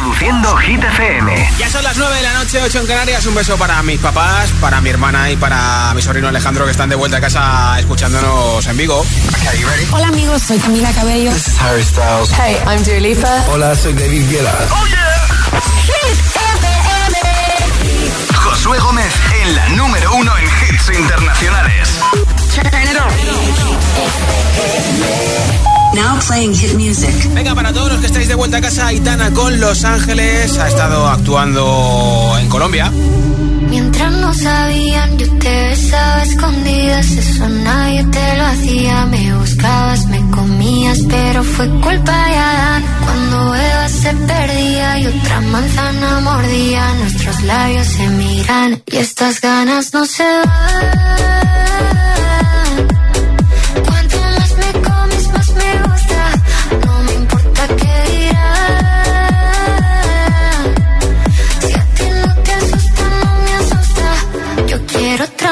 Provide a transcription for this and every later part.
Reproduciendo Hit FM. Ya son las 9 de la noche, 8 en Canarias. Un beso para mis papás, para mi hermana y para mi sobrino Alejandro que están de vuelta a casa escuchándonos en vivo. Hola amigos, soy Camila Cabello. This is Harry Styles. Hey, I'm Dua Lipa. Hola, soy David Guetta. ¡Oh, yeah! Josué Gómez en la número uno en hits internacionales. Now playing hit music. Venga, para todos los que estáis de vuelta a casa, Aitana con Los Ángeles ha estado actuando en Colombia. Mientras no sabían, yo te besaba escondidas, eso nadie te lo hacía. Me buscabas, me comías, pero fue culpa de Adán. Cuando Eva se perdía y otra manzana mordía, nuestros labios se miran y estas ganas no se van.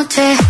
Noche.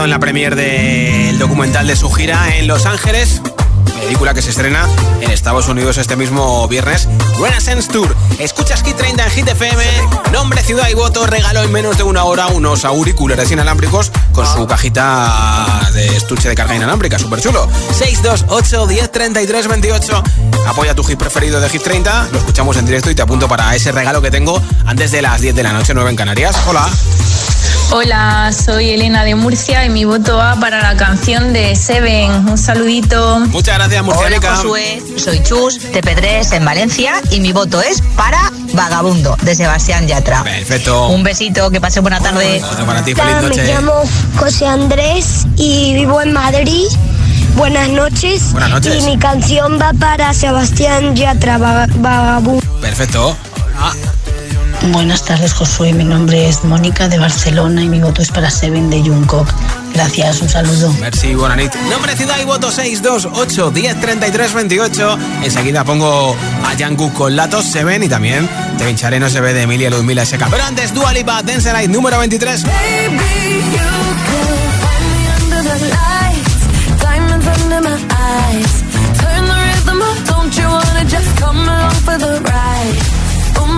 Estado en la premier del documental de su gira en Los Ángeles, película que se estrena en Estados Unidos este mismo viernes, Renaissance Tour. Escuchas Hit 30 en Hit FM, nombre, ciudad y voto, regalo en menos de una hora unos auriculares inalámbricos con su cajita de estuche de carga inalámbrica, súper chulo. 628 10 33 28. Apoya tu hit preferido de Hit 30, lo escuchamos en directo y te apunto para ese regalo que tengo antes de las 10 de la noche, 9 en Canarias. Hola. Hola, soy Elena de Murcia y mi voto va para la canción de Seven. Un saludito. Muchas gracias, Hola Murciánica. Josué, soy Chus de Pedres en Valencia y mi voto es para Vagabundo de Sebastián Yatra. Perfecto. Un besito, que pase buena tarde. Otro para ti, feliz Hola, me noche. llamo José Andrés y vivo en Madrid. Buenas noches. Buenas noches. Y mi canción va para Sebastián Yatra, Vaga- Vagabundo. Perfecto. Buenas tardes, Josué. Mi nombre es Mónica de Barcelona y mi voto es para Seven de Jungkook. Gracias, un saludo. merci, bonanit. Nombre, ciudad y voto 628 10 33 28. Enseguida pongo a Jungkook con Latos Seven y también te pincharé No se ve de Emilia Ludmila SK. Pero antes, Dua Lipa, Dance Night, número 23. under the lights, diamonds under my eyes. Turn the rhythm up, don't you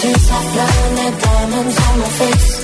tears are blowing the diamonds on my face.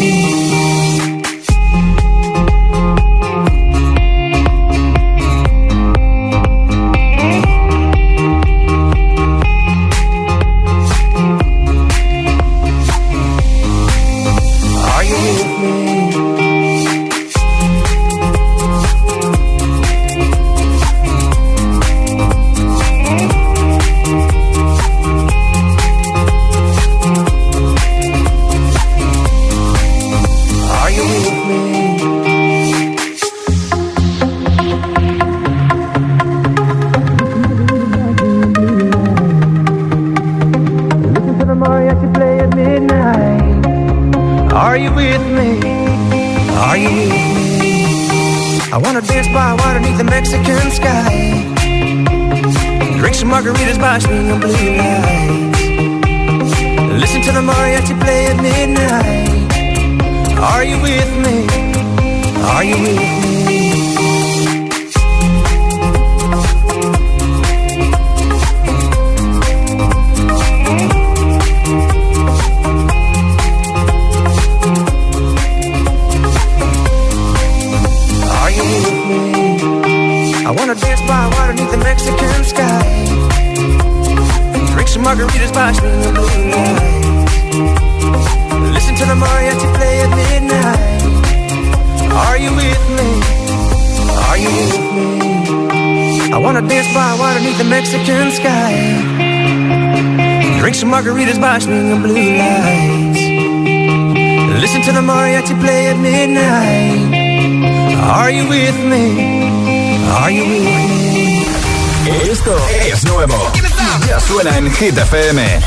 Suena en Hit FM.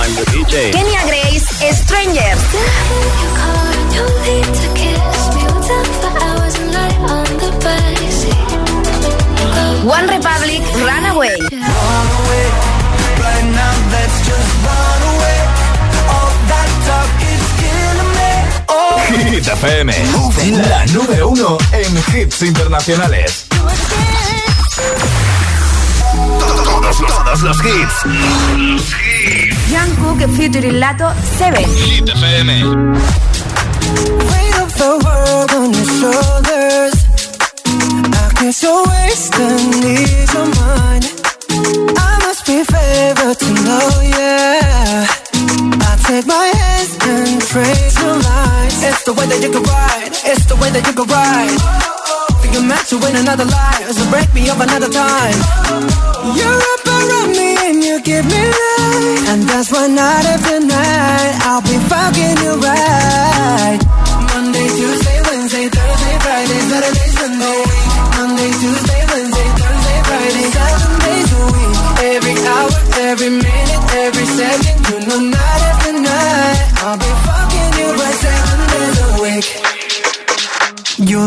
Kenya Grace, Strangers. One Republic, Runaway. Hit FM, la número uno en hits internacionales. Todos, todos los hits. Jungkook featuring Lato 7. Hit FM. Weight of the world on your shoulders. I guess you're wasting need your mind. I must be favored to know, yeah. I take my hands and trace your lines. It's the way that you can ride. It's the way that you can ride. Think you're meant to win another life, so break me up another time. You're up around me and you give me life, and that's why night after night I'll be fucking you right.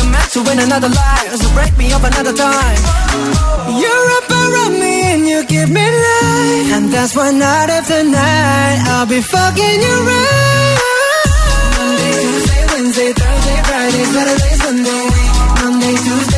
I'm meant to win another life. So break me up another time. You're up around me and you give me life. And that's why night after night I'll be fucking you right. Monday, Tuesday, Wednesday, Thursday, Friday, Saturday, Sunday. Monday, Tuesday,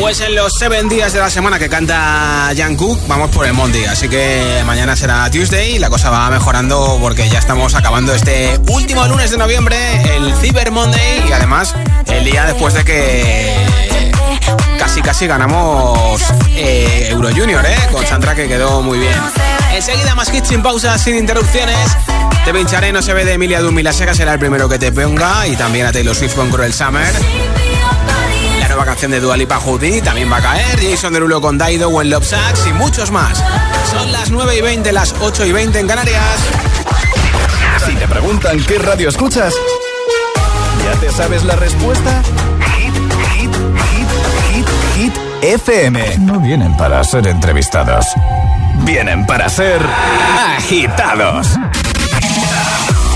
Pues en los 7 días de la semana que canta Jungkook, vamos por el Monday. Así que mañana será Tuesday y la cosa va mejorando porque ya estamos acabando este último lunes de noviembre, el Cyber Monday y además el día después de que casi casi ganamos eh, Euro Junior, ¿eh? Con Sandra que quedó muy bien. Enseguida más hits sin pausas, sin interrupciones. Te pincharé No se ve de Emilia Dumila Seca, será el primero que te ponga. Y también a Taylor Swift con Cruel Summer. La nueva canción de Dua Lipa Houdini también va a caer. Jason Derulo con Daido, When Love Sucks y muchos más. Son las 9 y 20, las 8 y 20 en Canarias. Si te preguntan qué radio escuchas, ¿ya te sabes la respuesta? FM. No vienen para ser entrevistados. Vienen para ser agitados.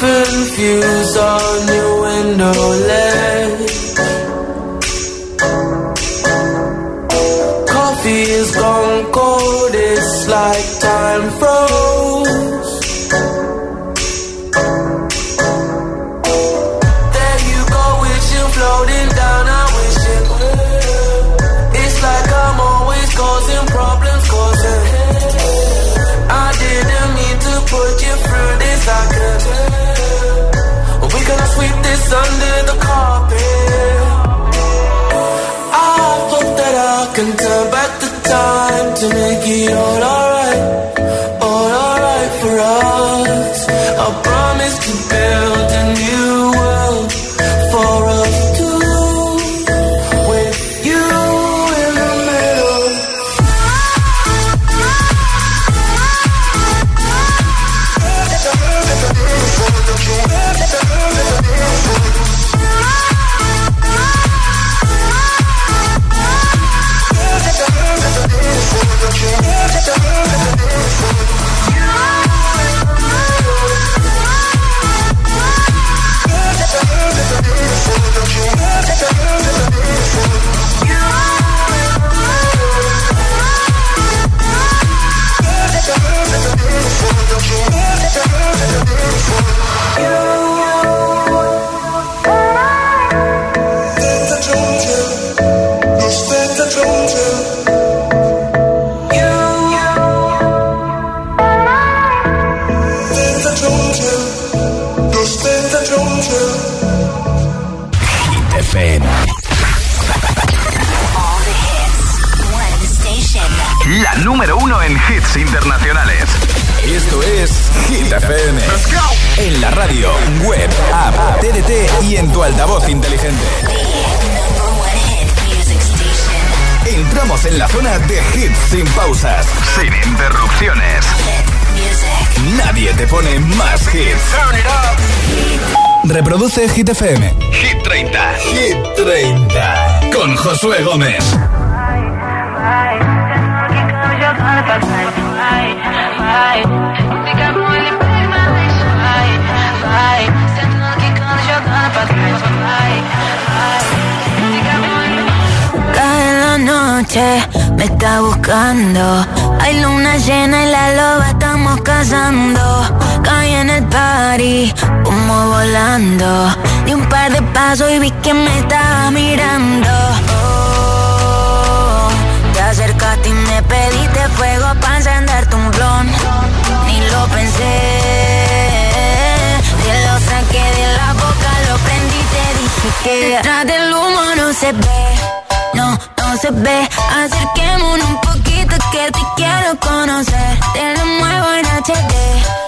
Different views on your window ledge. Hit FM. Hit 30. Hit 30. Con Josué Gómez. Cada noche me está buscando. Hay luna llena y la loba estamos cazando. Party, como volando. Di un par de pasos y vi que me estaba mirando. Oh, te acercaste y me pediste fuego para encenderte un blon. Ni lo pensé. Te lo saqué de la boca, lo prendí, te dije que detrás del humo no se ve. No, no se ve. Acerquémonos un poquito que te quiero conocer. Te lo muevo en HD.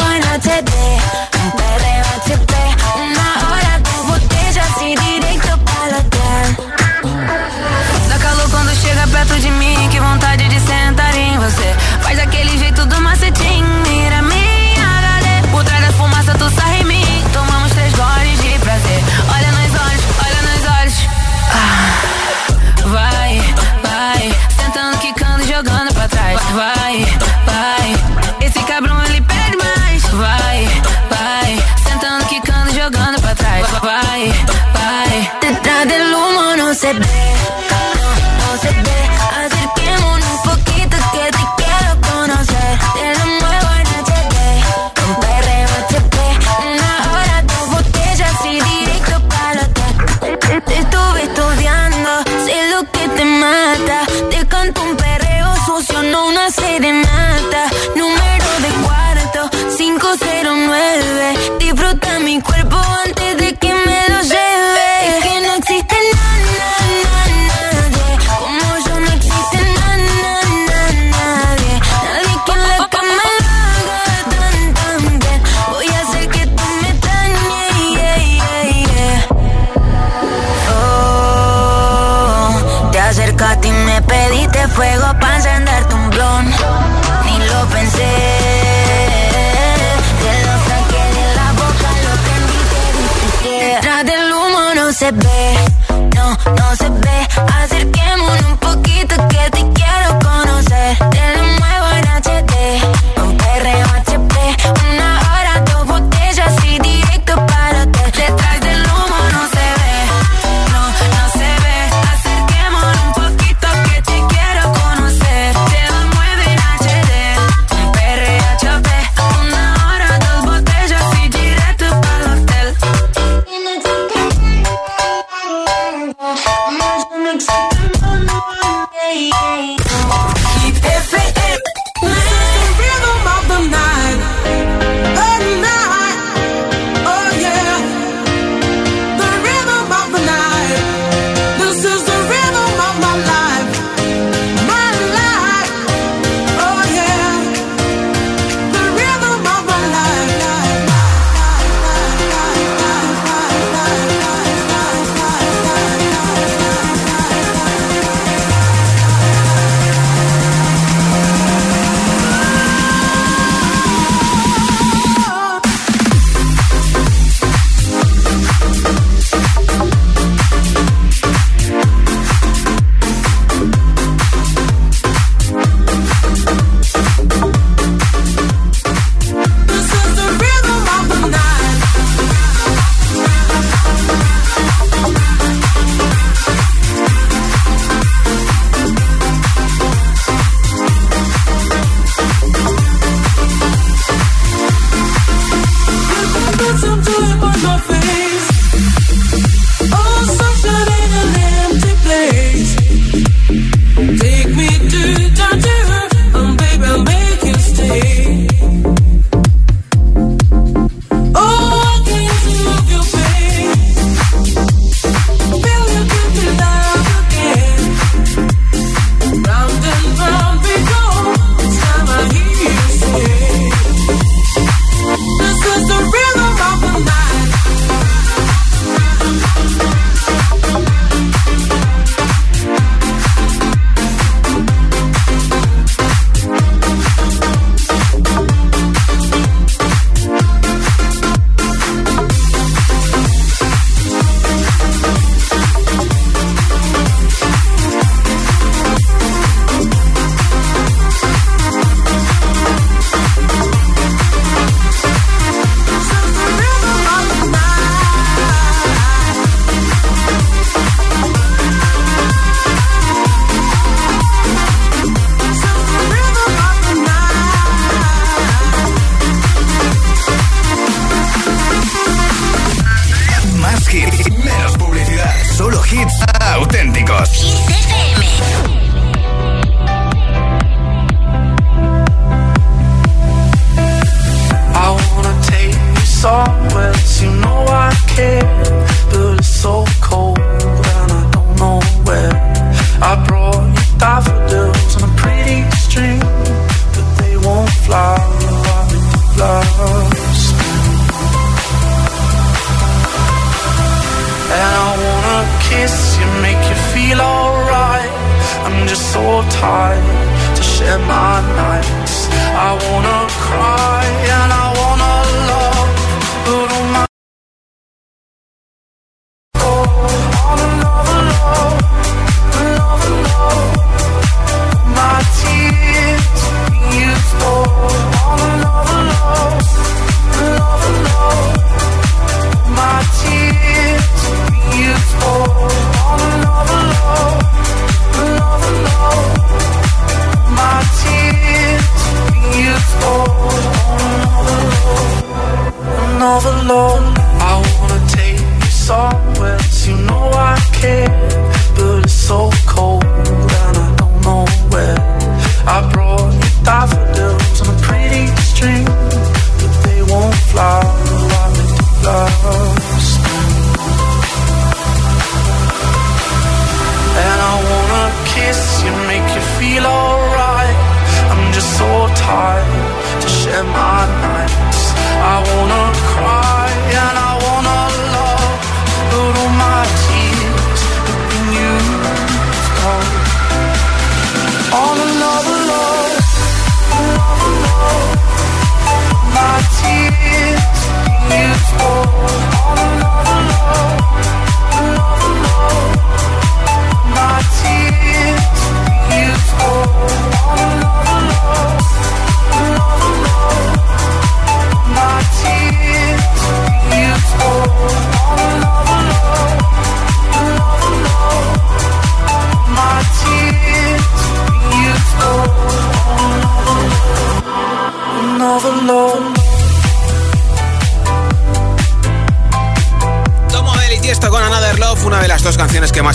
se ve, no, no se ve. Acerquémonos un poquito que te quiero conocer. Te lo muevo en HD, un perreo HP. Una hora, dos botellas y directo para el hotel. Te, te estuve estudiando, sé lo que te mata. Te canto un perreo sucio, no una serenata. Número de cuarto, 509. Disfruta mi cuerpo antes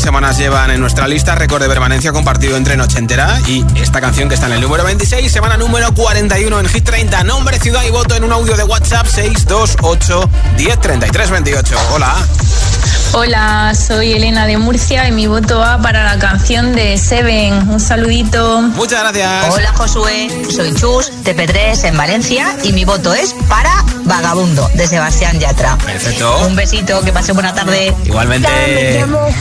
semanas llevan en nuestra lista. Récord de permanencia compartido entre Nochentera y esta canción que está en el número 26, semana número 41 en Hit 30. Nombre, ciudad y voto en un audio de WhatsApp 628 Hola. Hola, soy Elena de Murcia y mi voto va para la canción de Seven. Un saludito. Muchas gracias. Hola, Josué. Soy Chus de P3 en Valencia y mi voto es para Vagabundo de Sebastián Yatra. Perfecto. Un besito, que pase buena tarde. Igualmente.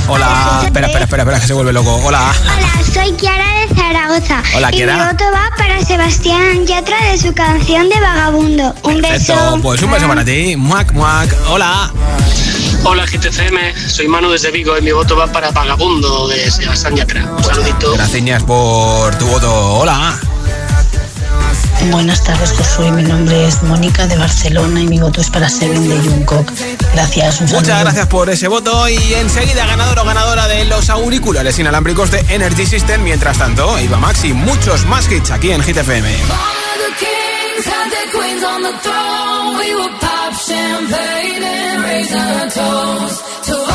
Hola. Espera, espera, espera, espera, que se vuelve loco. Hola. Hola, soy Kiara de Zaragoza. Hola, Kiara. Y mi voto va para Sebastián Yatra de su canción de Vagabundo. Un Perfecto. beso. Pues un beso para ti. Muac, muac. Hola. Hola GTCM, soy Manu desde Vigo y mi voto va para Vagabundo de Sebastián Yatra. Un saludito. Gracias por tu voto. Hola. Buenas tardes, Josué. Mi nombre es Mónica de Barcelona y mi voto es para Seven de Jungkook. Gracias. Un Muchas gracias por ese voto y enseguida ganador o ganadora de los auriculares inalámbricos de Energy System. Mientras tanto, Iba Max y muchos más hits aquí en GTFM. champagne and raise toast to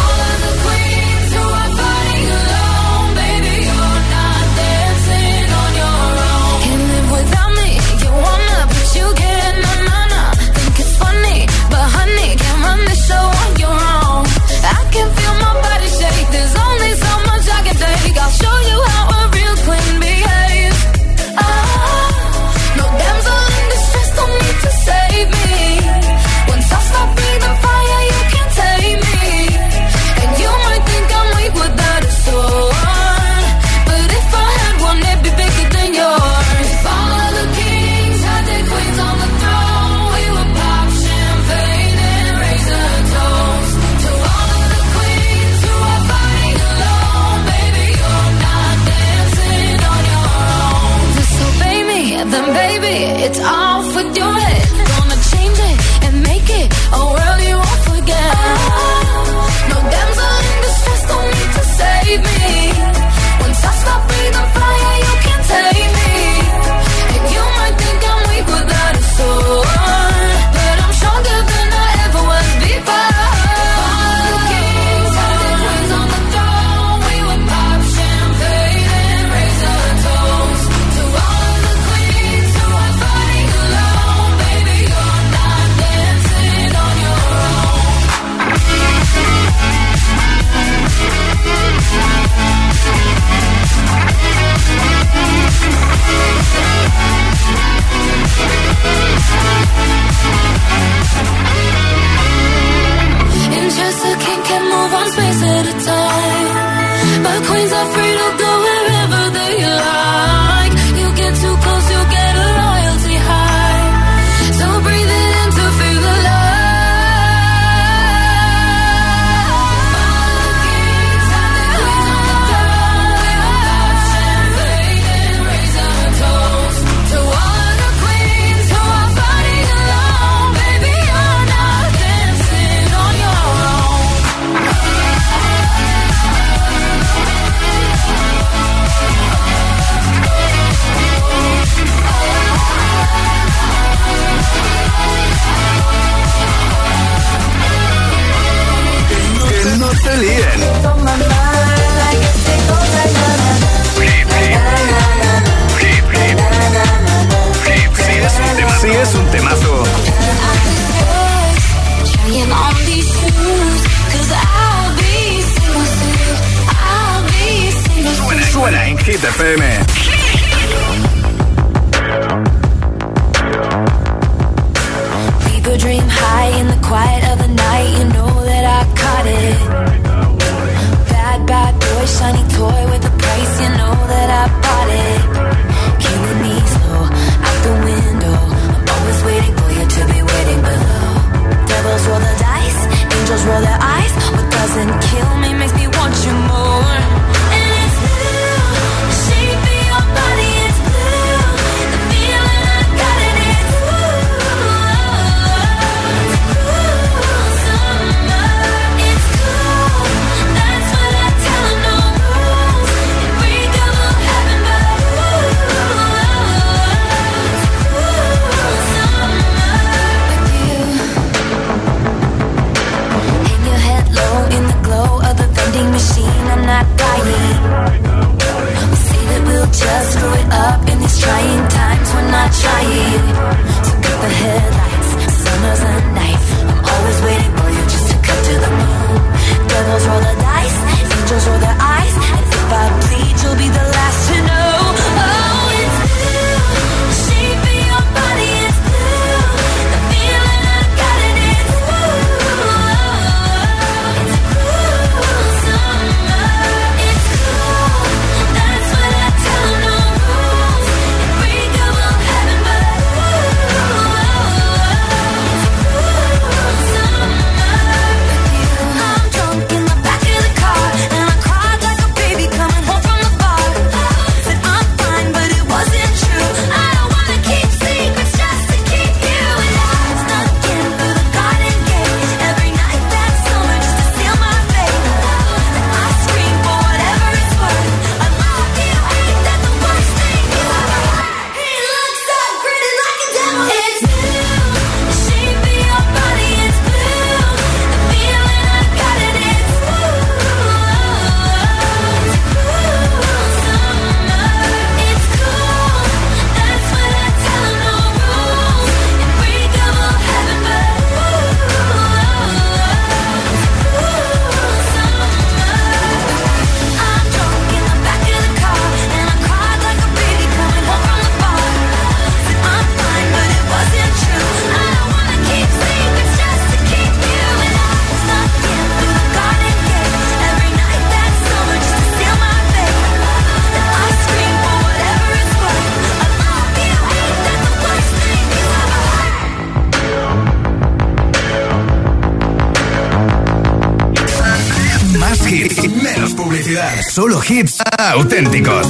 Más hits, menos publicidad. Solo hits auténticos.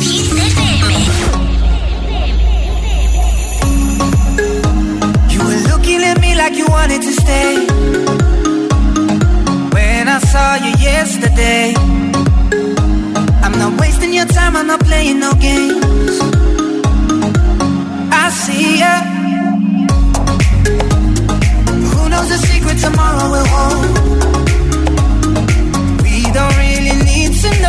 You were looking at me like you wanted to stay. When I saw you yesterday. I'm not wasting your time, I'm not playing no games. I see ya. Who knows the secret tomorrow will hold?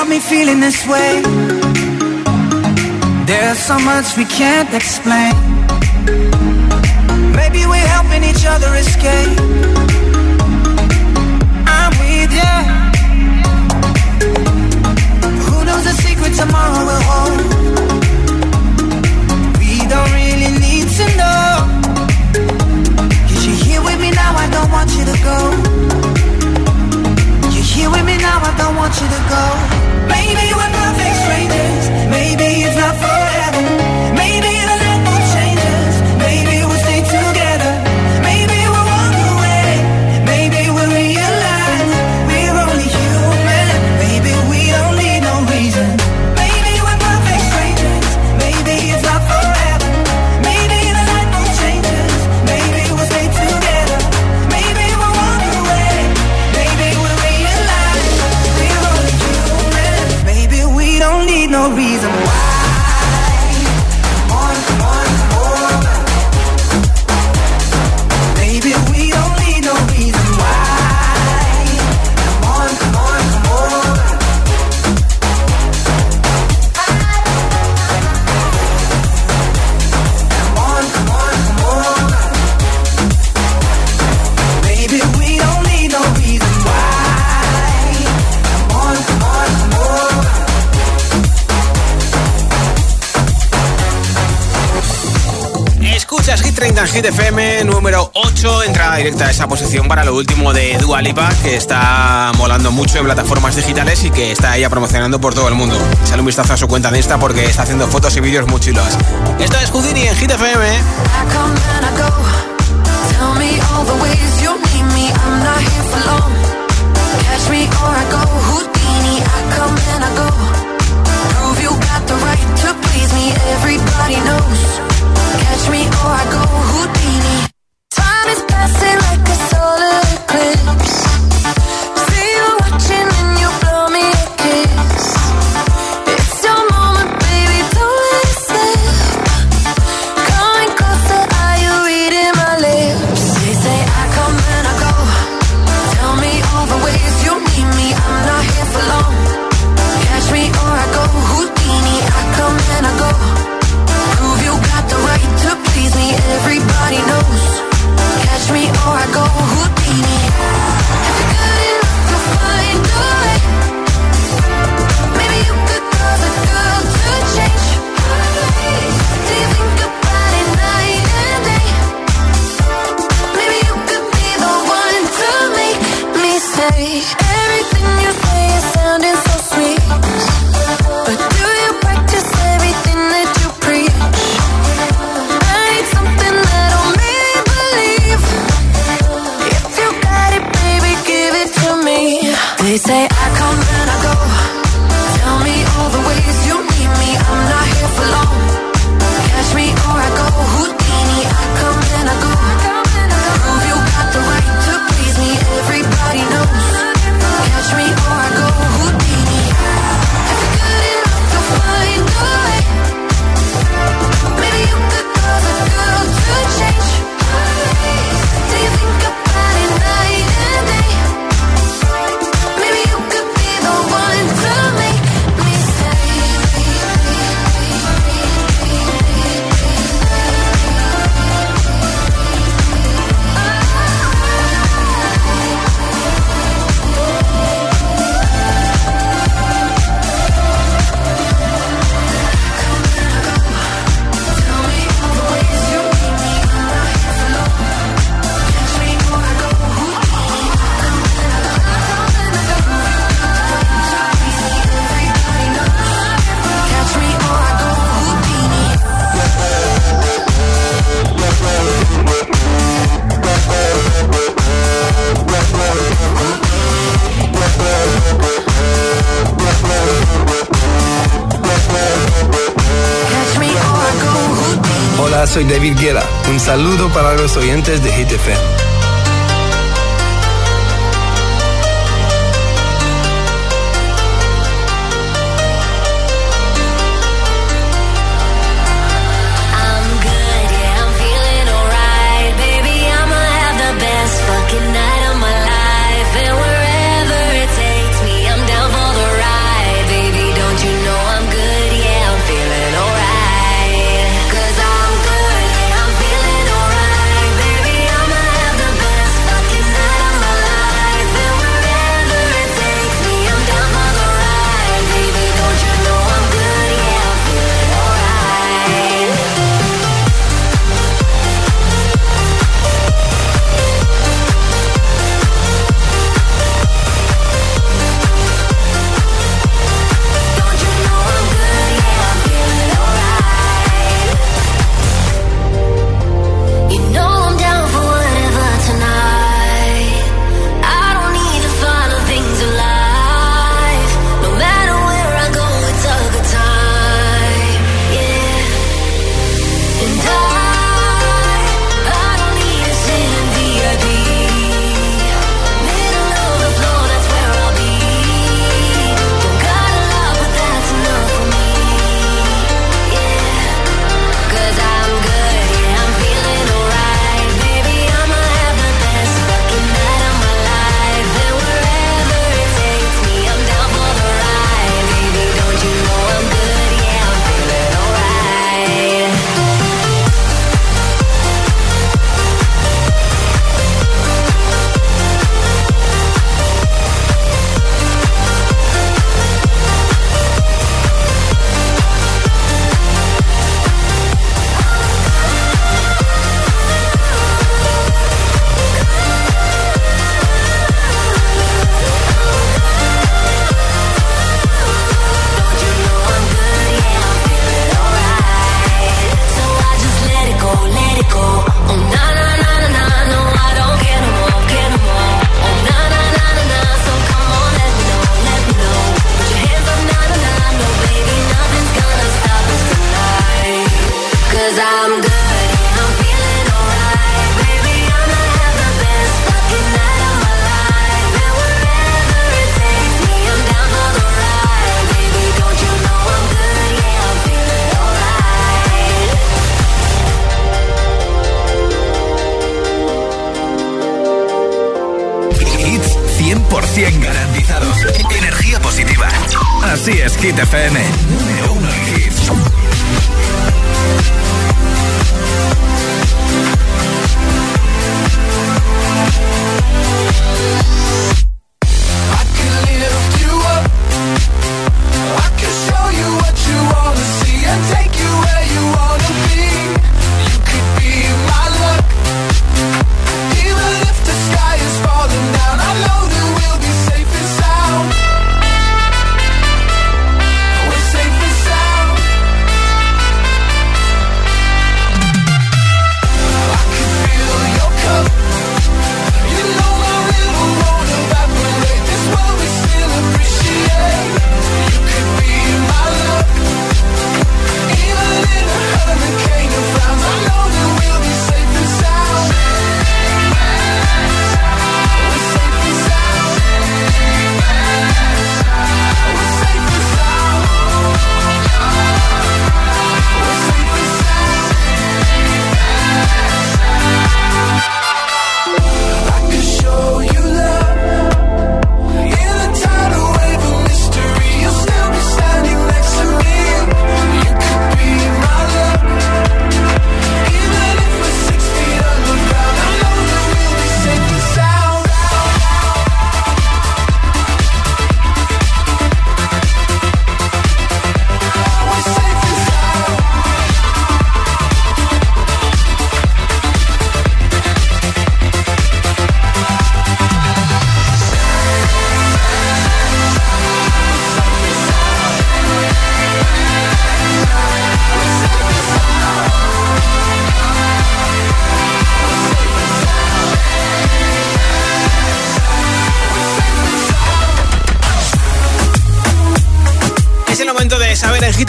got me feeling this way. There's so much we can't explain. Maybe we're helping each other escape. I'm with ya. Who knows the secret tomorrow will hold? Hit número 8, entrada directa a esa posición para lo último de Dua Lipa, que está molando mucho en plataformas digitales y que está ella promocionando por todo el mundo. Sale un vistazo a su cuenta de Insta porque está haciendo fotos y vídeos muy chulos. Esto es Houdini en Hit Catch me or I go Houdini. saludo para los oyentes de Hit FM.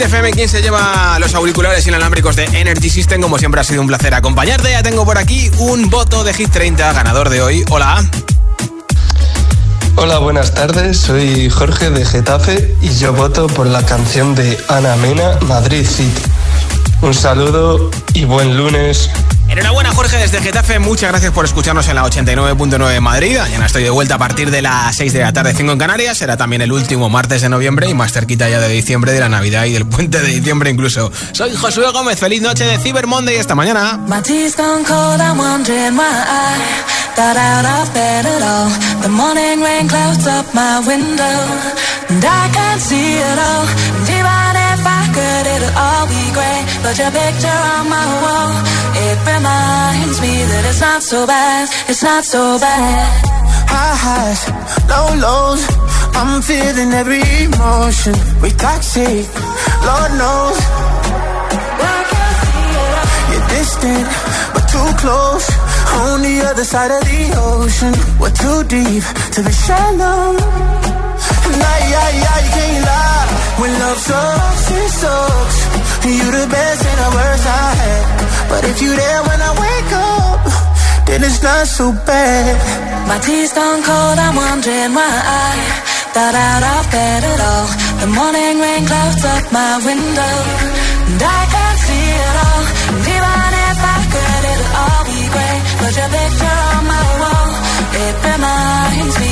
FM, ¿quién se lleva los auriculares inalámbricos de Energy System? Como siempre ha sido un placer acompañarte. Ya tengo por aquí un voto de Hit 30, ganador de hoy. Hola. Hola, buenas tardes. Soy Jorge de Getafe y yo voto por la canción de Ana Mena, Madrid City. Un saludo y buen lunes. Enhorabuena Jorge desde Getafe, muchas gracias por escucharnos en la 89.9 de Madrid. Mañana estoy de vuelta a partir de las 6 de la tarde, 5 en Canarias. Será también el último martes de noviembre y más cerquita ya de diciembre, de la Navidad y del puente de diciembre incluso. Soy Josué Gómez, feliz noche de Cyber Monday y hasta mañana. Could, it'll all be great. But your picture on my wall, it reminds me that it's not so bad, it's not so bad. High highs, low lows, I'm feeling every emotion. We toxic, Lord knows. You're distant, but too close. On the other side of the ocean, we're too deep to be shallow. Nah, yeah, yeah, you can't lie. When love sucks, it sucks. You the best and the worst I had. But if you're there when I wake up, then it's not so bad. My tea's gone cold, I'm wondering why I thought out of bed at all. The morning rain clouds up my window, and I can't see it all. And even if I could, it'll all be great. Put your picture on my wall. It reminds me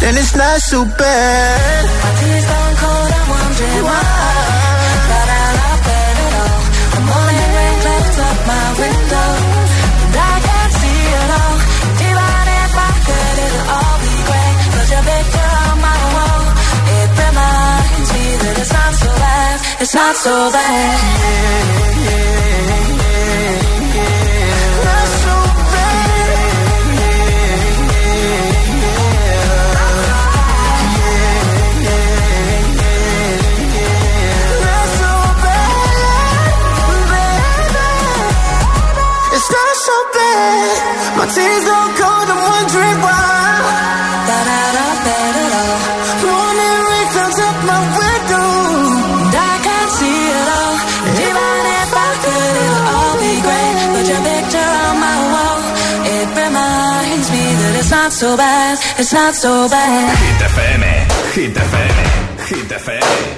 then it's not so bad. My gone cold, I'm wondering why. Got out of bed at all. The morning rain clouds up my window. And I can't see it all. Even if I could, it'll all be great. Put your picture on my wall. It reminds me that it's not so bad. It's not so bad. It's not so bad. My tears are cold, I'm wondering why. Da da da da da da. Morning rain fills up my window, and I can't see it all. Even if I could, it'll all be your picture on my wall, it reminds me that it's not so bad. It's not so bad. Hit FM, Hit FM, Hit FM.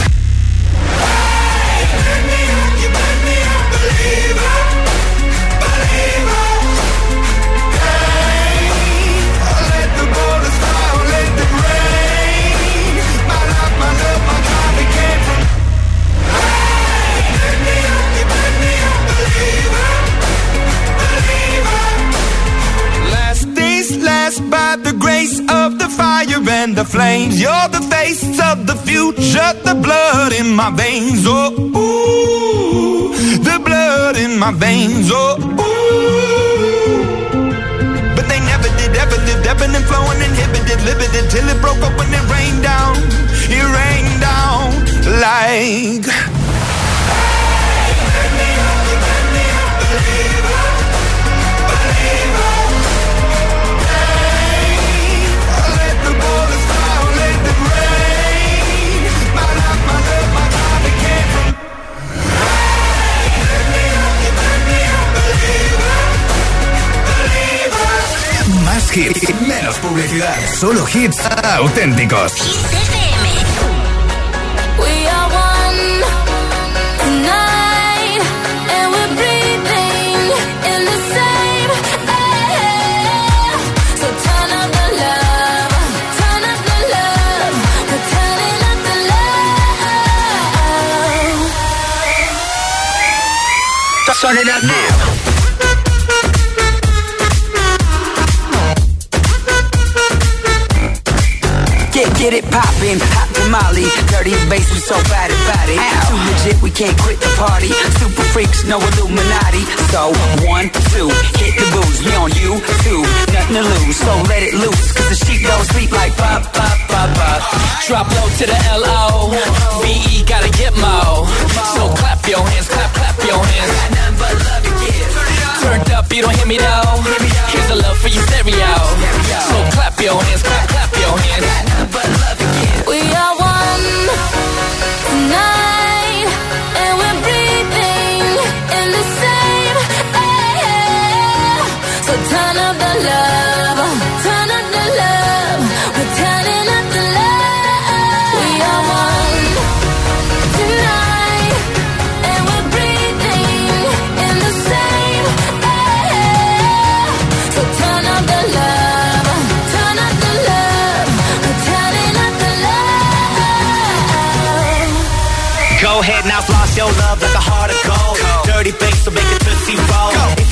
Flames. You're the face of the future, the blood in my veins. Oh, ooh, the blood in my veins. Oh, ooh. But they never did, ever lived, ebbing and flowing, inhibited, limited, till it broke up when it rained down. It rained down like. Let Más hits, menos publicidad. Solo hits auténticos. We are one tonight, Get, it poppin', hot tamale, dirty bass, we so bad about it. Too legit, we can't quit the party. Super freaks, no Illuminati. So one, two, hit the booze. We on you two, nothing to lose. So let it loose, cause the sheep don't sleep like pop, pop, pop, pop. Drop low to the L-O V-E gotta get mo So clap your hands, clap, clap your hands Turned up, you don't hear me though Here's the love for your stereo So clap your hands, clap, clap your hands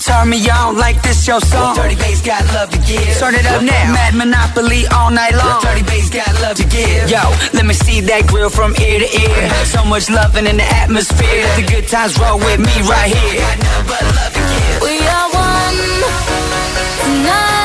Turn me on like this your song. Dirty bass got love to give. Turn it up now. Mad Monopoly all night long. Dirty bass got love to give. Yo, let me see that grill from ear to ear. So much loving in the atmosphere. The good times roll with me right here. We are one tonight.